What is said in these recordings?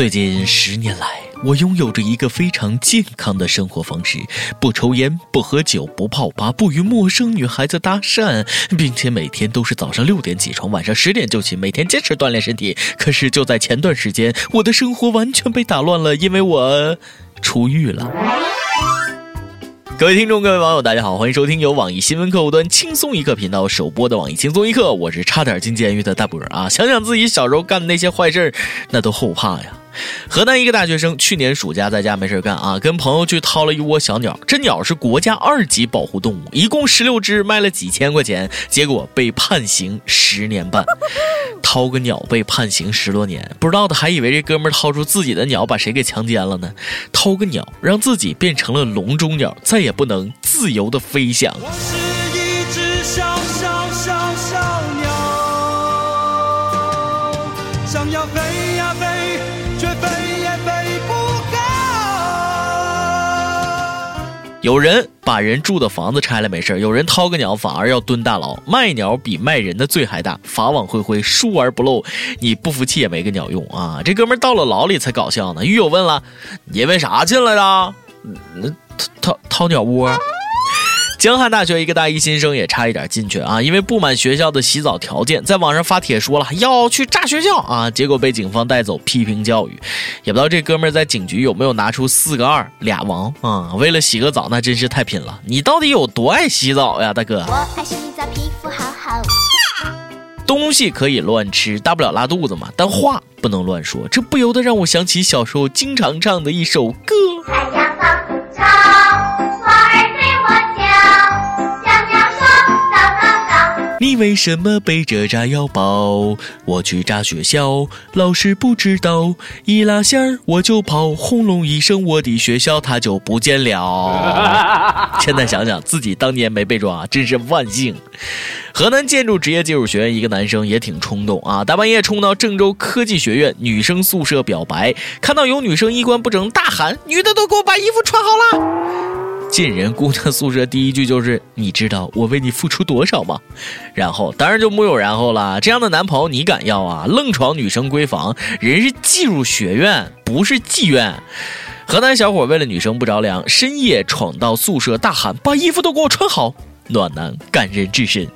最近十年来，我拥有着一个非常健康的生活方式：不抽烟，不喝酒，不泡吧，不与陌生女孩子搭讪，并且每天都是早上六点起床，晚上十点就寝，每天坚持锻炼身体。可是就在前段时间，我的生活完全被打乱了，因为我出狱了。各位听众，各位网友，大家好，欢迎收听由网易新闻客户端轻松一刻频道首播的网易轻松一刻，我是差点进监狱的大波啊！想想自己小时候干的那些坏事那都后怕呀。河南一个大学生去年暑假在家没事干啊，跟朋友去掏了一窝小鸟。这鸟是国家二级保护动物，一共十六只，卖了几千块钱，结果被判刑十年半。掏个鸟被判刑十多年，不知道的还以为这哥们掏出自己的鸟把谁给强奸了呢。掏个鸟让自己变成了笼中鸟，再也不能自由的飞翔。我是一只小有人把人住的房子拆了没事有人掏个鸟反而要蹲大牢。卖鸟比卖人的罪还大，法网恢恢，疏而不漏。你不服气也没个鸟用啊！这哥们到了牢里才搞笑呢。狱友问了：“因为啥进来的？”“掏掏掏鸟窝。”江汉大学一个大一新生也差一点进去啊，因为不满学校的洗澡条件，在网上发帖说了要去炸学校啊，结果被警方带走批评教育。也不知道这哥们在警局有没有拿出四个二俩王啊？为了洗个澡，那真是太拼了。你到底有多爱洗澡呀，大哥？我爱洗澡，皮肤好好。东西可以乱吃，大不了拉肚子嘛，但话不能乱说。这不由得让我想起小时候经常唱的一首歌。你为什么背着炸药包？我去炸学校，老师不知道。一拉线儿我就跑，轰隆一声，我的学校它就不见了。现在想想自己当年没被抓，真是万幸。河南建筑职业技术学院一个男生也挺冲动啊，大半夜冲到郑州科技学院女生宿舍表白，看到有女生衣冠不整，大喊：“女的都给我把衣服穿好了！”进人姑娘宿舍，第一句就是“你知道我为你付出多少吗？”然后当然就木有然后了。这样的男朋友你敢要啊？愣闯女生闺房，人是技术学院，不是妓院。河南小伙为了女生不着凉，深夜闯到宿舍大喊：“把衣服都给我穿好！”暖男感人至深。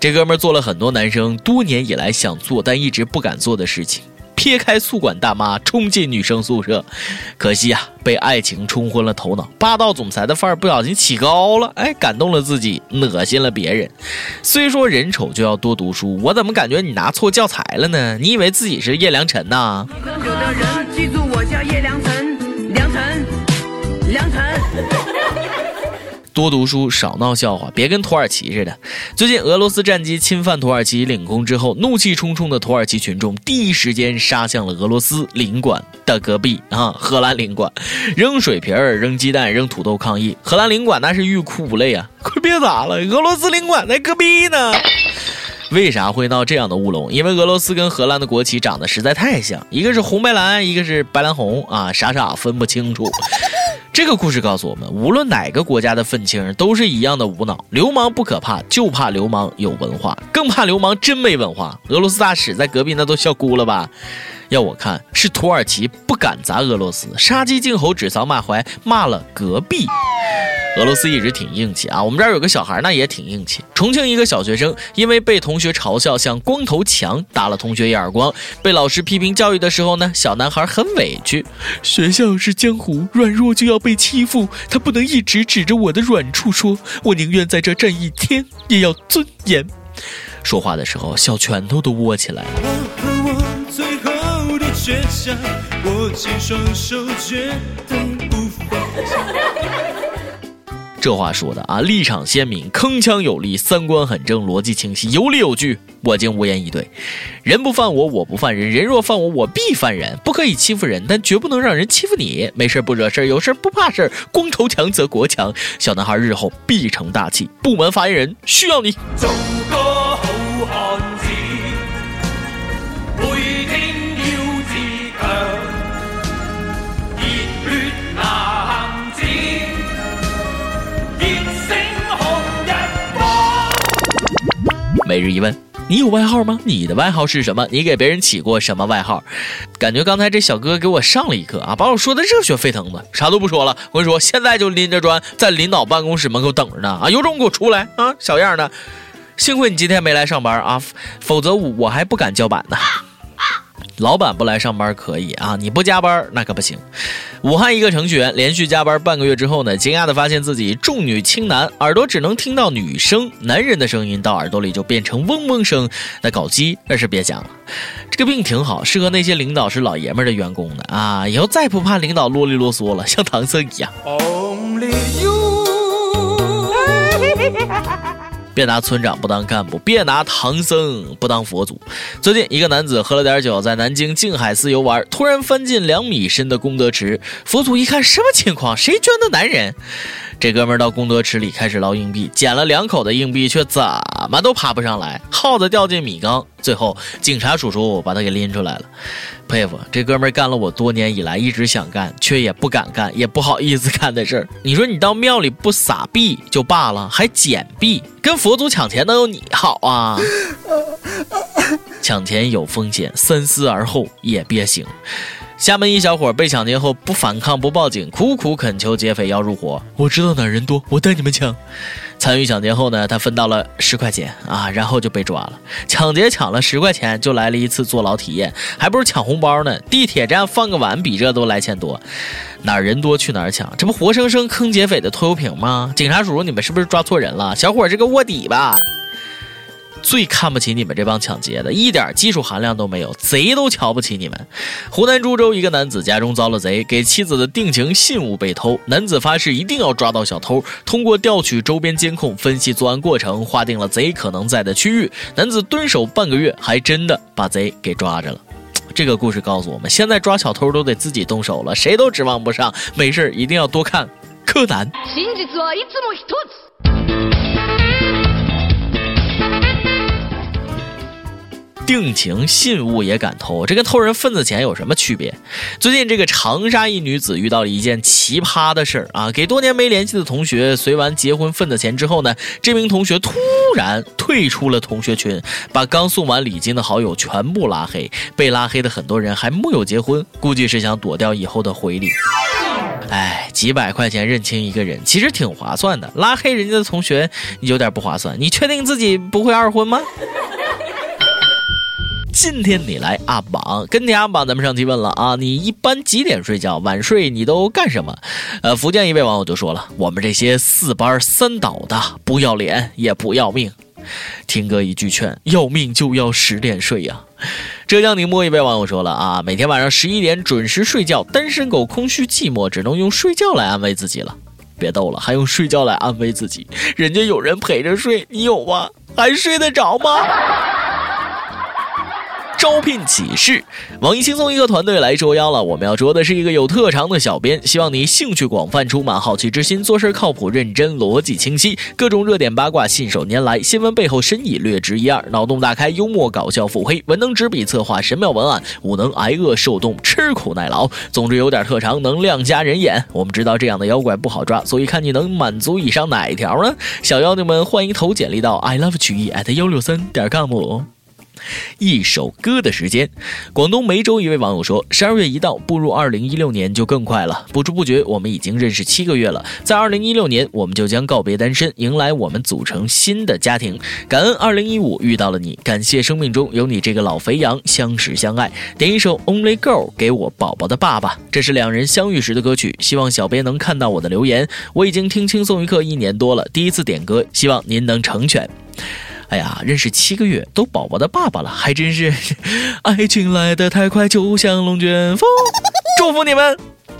这哥们做了很多男生多年以来想做但一直不敢做的事情。撇开宿管大妈，冲进女生宿舍，可惜啊，被爱情冲昏了头脑，霸道总裁的范儿不小心起高了，哎，感动了自己，恶心了别人。虽说人丑就要多读书，我怎么感觉你拿错教材了呢？你以为自己是叶良辰呐？记住我叫叶良辰，良辰，良辰。多读书，少闹笑话，别跟土耳其似的。最近俄罗斯战机侵犯土耳其领空之后，怒气冲冲的土耳其群众第一时间杀向了俄罗斯领馆的隔壁啊，荷兰领馆，扔水瓶儿、扔鸡蛋、扔土豆抗议。荷兰领馆那是欲哭无泪啊！快别打了，俄罗斯领馆在隔壁呢。为啥会闹这样的乌龙？因为俄罗斯跟荷兰的国旗长得实在太像，一个是红白蓝，一个是白蓝红啊，傻傻分不清楚。这个故事告诉我们，无论哪个国家的愤青都是一样的无脑。流氓不可怕，就怕流氓有文化，更怕流氓真没文化。俄罗斯大使在隔壁那都笑哭了吧？要我看，是土耳其不敢砸俄罗斯，杀鸡儆猴，指桑骂槐，骂了隔壁。俄罗斯一直挺硬气啊，我们这儿有个小孩那也挺硬气。重庆一个小学生因为被同学嘲笑像光头强，打了同学一耳光。被老师批评教育的时候呢，小男孩很委屈。学校是江湖，软弱就要被欺负，他不能一直指着我的软处说，我宁愿在这站一天，也要尊严。说话的时候，小拳头都握起来了。倔强，握紧双手，绝对不放下。这话说的啊，立场鲜明，铿锵有力，三观很正，逻辑清晰，有理有据，我竟无言以对。人不犯我，我不犯人；人若犯我，我必犯人。不可以欺负人，但绝不能让人欺负你。没事不惹事有事不怕事光头强则国强。小男孩日后必成大器。部门发言人需要你。每日一问。你有外号吗？你的外号是什么？你给别人起过什么外号？感觉刚才这小哥给我上了一课啊，把我说的热血沸腾的，啥都不说了。我跟你说，现在就拎着砖在领导办公室门口等着呢啊！有种给我出来啊，小样的！幸亏你今天没来上班啊，否则我还不敢叫板呢。老板不来上班可以啊，你不加班那可不行。武汉一个程序员连续加班半个月之后呢，惊讶的发现自己重女轻男，耳朵只能听到女生，男人的声音到耳朵里就变成嗡嗡声，那搞基那是别讲了。这个病挺好，适合那些领导是老爷们的员工的啊，以后再不怕领导啰里啰嗦了，像唐僧一样。Only you 别拿村长不当干部，别拿唐僧不当佛祖。最近，一个男子喝了点酒，在南京静海寺游玩，突然翻进两米深的功德池。佛祖一看，什么情况？谁捐的男人？这哥们儿到功德池里开始捞硬币，捡了两口的硬币，却怎么都爬不上来，耗子掉进米缸。最后，警察叔叔把他给拎出来了。佩服这哥们儿干了我多年以来一直想干却也不敢干也不好意思干的事儿。你说你到庙里不撒币就罢了，还捡币，跟佛祖抢钱能有你好啊？抢钱有风险，三思而后也别行。厦门一小伙被抢劫后不反抗不报警，苦苦恳求劫匪要入伙。我知道哪人多，我带你们抢。参与抢劫后呢，他分到了十块钱啊，然后就被抓了。抢劫抢了十块钱，就来了一次坐牢体验，还不如抢红包呢。地铁站放个碗比这都来钱多，哪人多去哪儿抢，这不活生生坑劫匪的拖油瓶吗？警察叔叔，你们是不是抓错人了？小伙是个卧底吧？最看不起你们这帮抢劫的，一点技术含量都没有，贼都瞧不起你们。湖南株洲一个男子家中遭了贼，给妻子的定情信物被偷，男子发誓一定要抓到小偷。通过调取周边监控，分析作案过程，划定了贼可能在的区域。男子蹲守半个月，还真的把贼给抓着了。这个故事告诉我们，现在抓小偷都得自己动手了，谁都指望不上。没事一定要多看柯南。定情信物也敢偷，这跟偷人份子钱有什么区别？最近这个长沙一女子遇到了一件奇葩的事儿啊！给多年没联系的同学随完结婚份子钱之后呢，这名同学突然退出了同学群，把刚送完礼金的好友全部拉黑。被拉黑的很多人还木有结婚，估计是想躲掉以后的回礼。哎，几百块钱认清一个人，其实挺划算的。拉黑人家的同学有点不划算。你确定自己不会二婚吗？今天你来阿榜，跟你阿榜，咱们上期问了啊，你一般几点睡觉？晚睡你都干什么？呃，福建一位网友就说了，我们这些四班三倒的，不要脸也不要命。听哥一句劝，要命就要十点睡呀。浙江宁波一位网友说了啊，每天晚上十一点准时睡觉，单身狗空虚寂寞，只能用睡觉来安慰自己了。别逗了，还用睡觉来安慰自己？人家有人陪着睡，你有吗？还睡得着吗？招聘启事，网易轻松一个团队来捉妖了。我们要捉的是一个有特长的小编，希望你兴趣广泛，充满好奇之心，做事靠谱认真，逻辑清晰，各种热点八卦信手拈来，新闻背后深意略知一二，脑洞大开，幽默搞笑腹黑，文能执笔策划神妙文案，武能挨饿受冻，吃苦耐劳。总之有点特长，能亮瞎人眼。我们知道这样的妖怪不好抓，所以看你能满足以上哪一条呢？小妖精们欢迎投简历到 i love 曲艺 at 幺六三点 com。一首歌的时间，广东梅州一位网友说：“十二月一到，步入二零一六年就更快了。不知不觉，我们已经认识七个月了。在二零一六年，我们就将告别单身，迎来我们组成新的家庭。感恩二零一五遇到了你，感谢生命中有你这个老肥羊，相识相爱。点一首《Only Girl》给我宝宝的爸爸，这是两人相遇时的歌曲。希望小编能看到我的留言。我已经听轻松一刻一年多了，第一次点歌，希望您能成全。”哎呀，认识七个月都宝宝的爸爸了，还真是，爱情来得太快，就像龙卷风。祝福你们！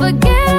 forget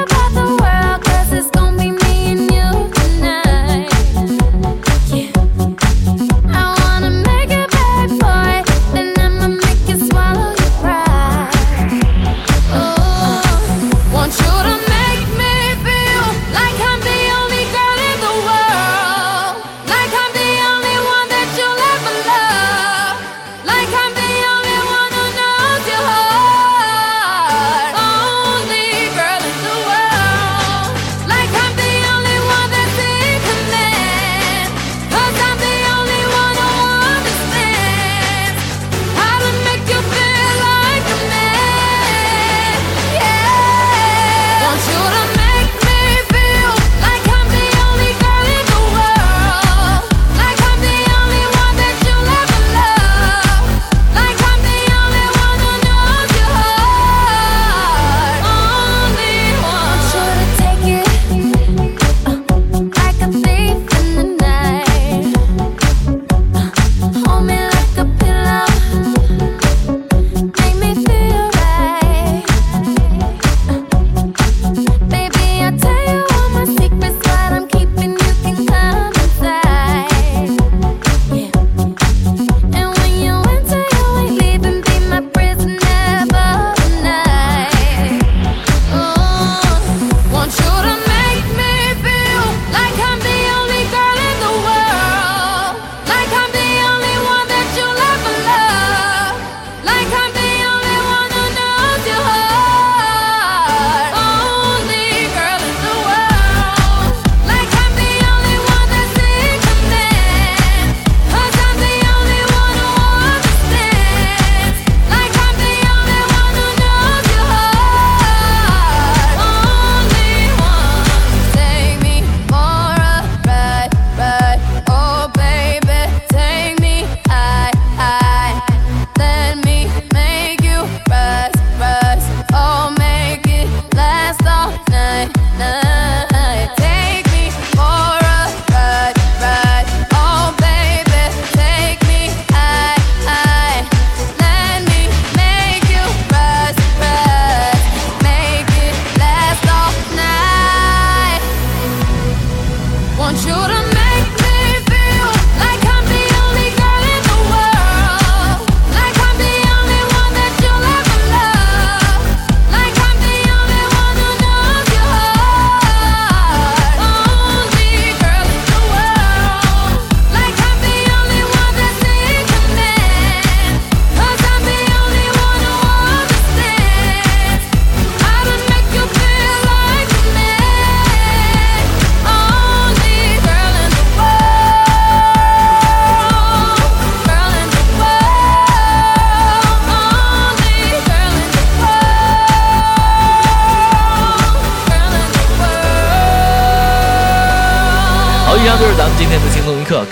want you to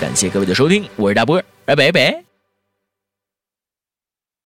感谢各位的收听，我是大波，拜拜拜。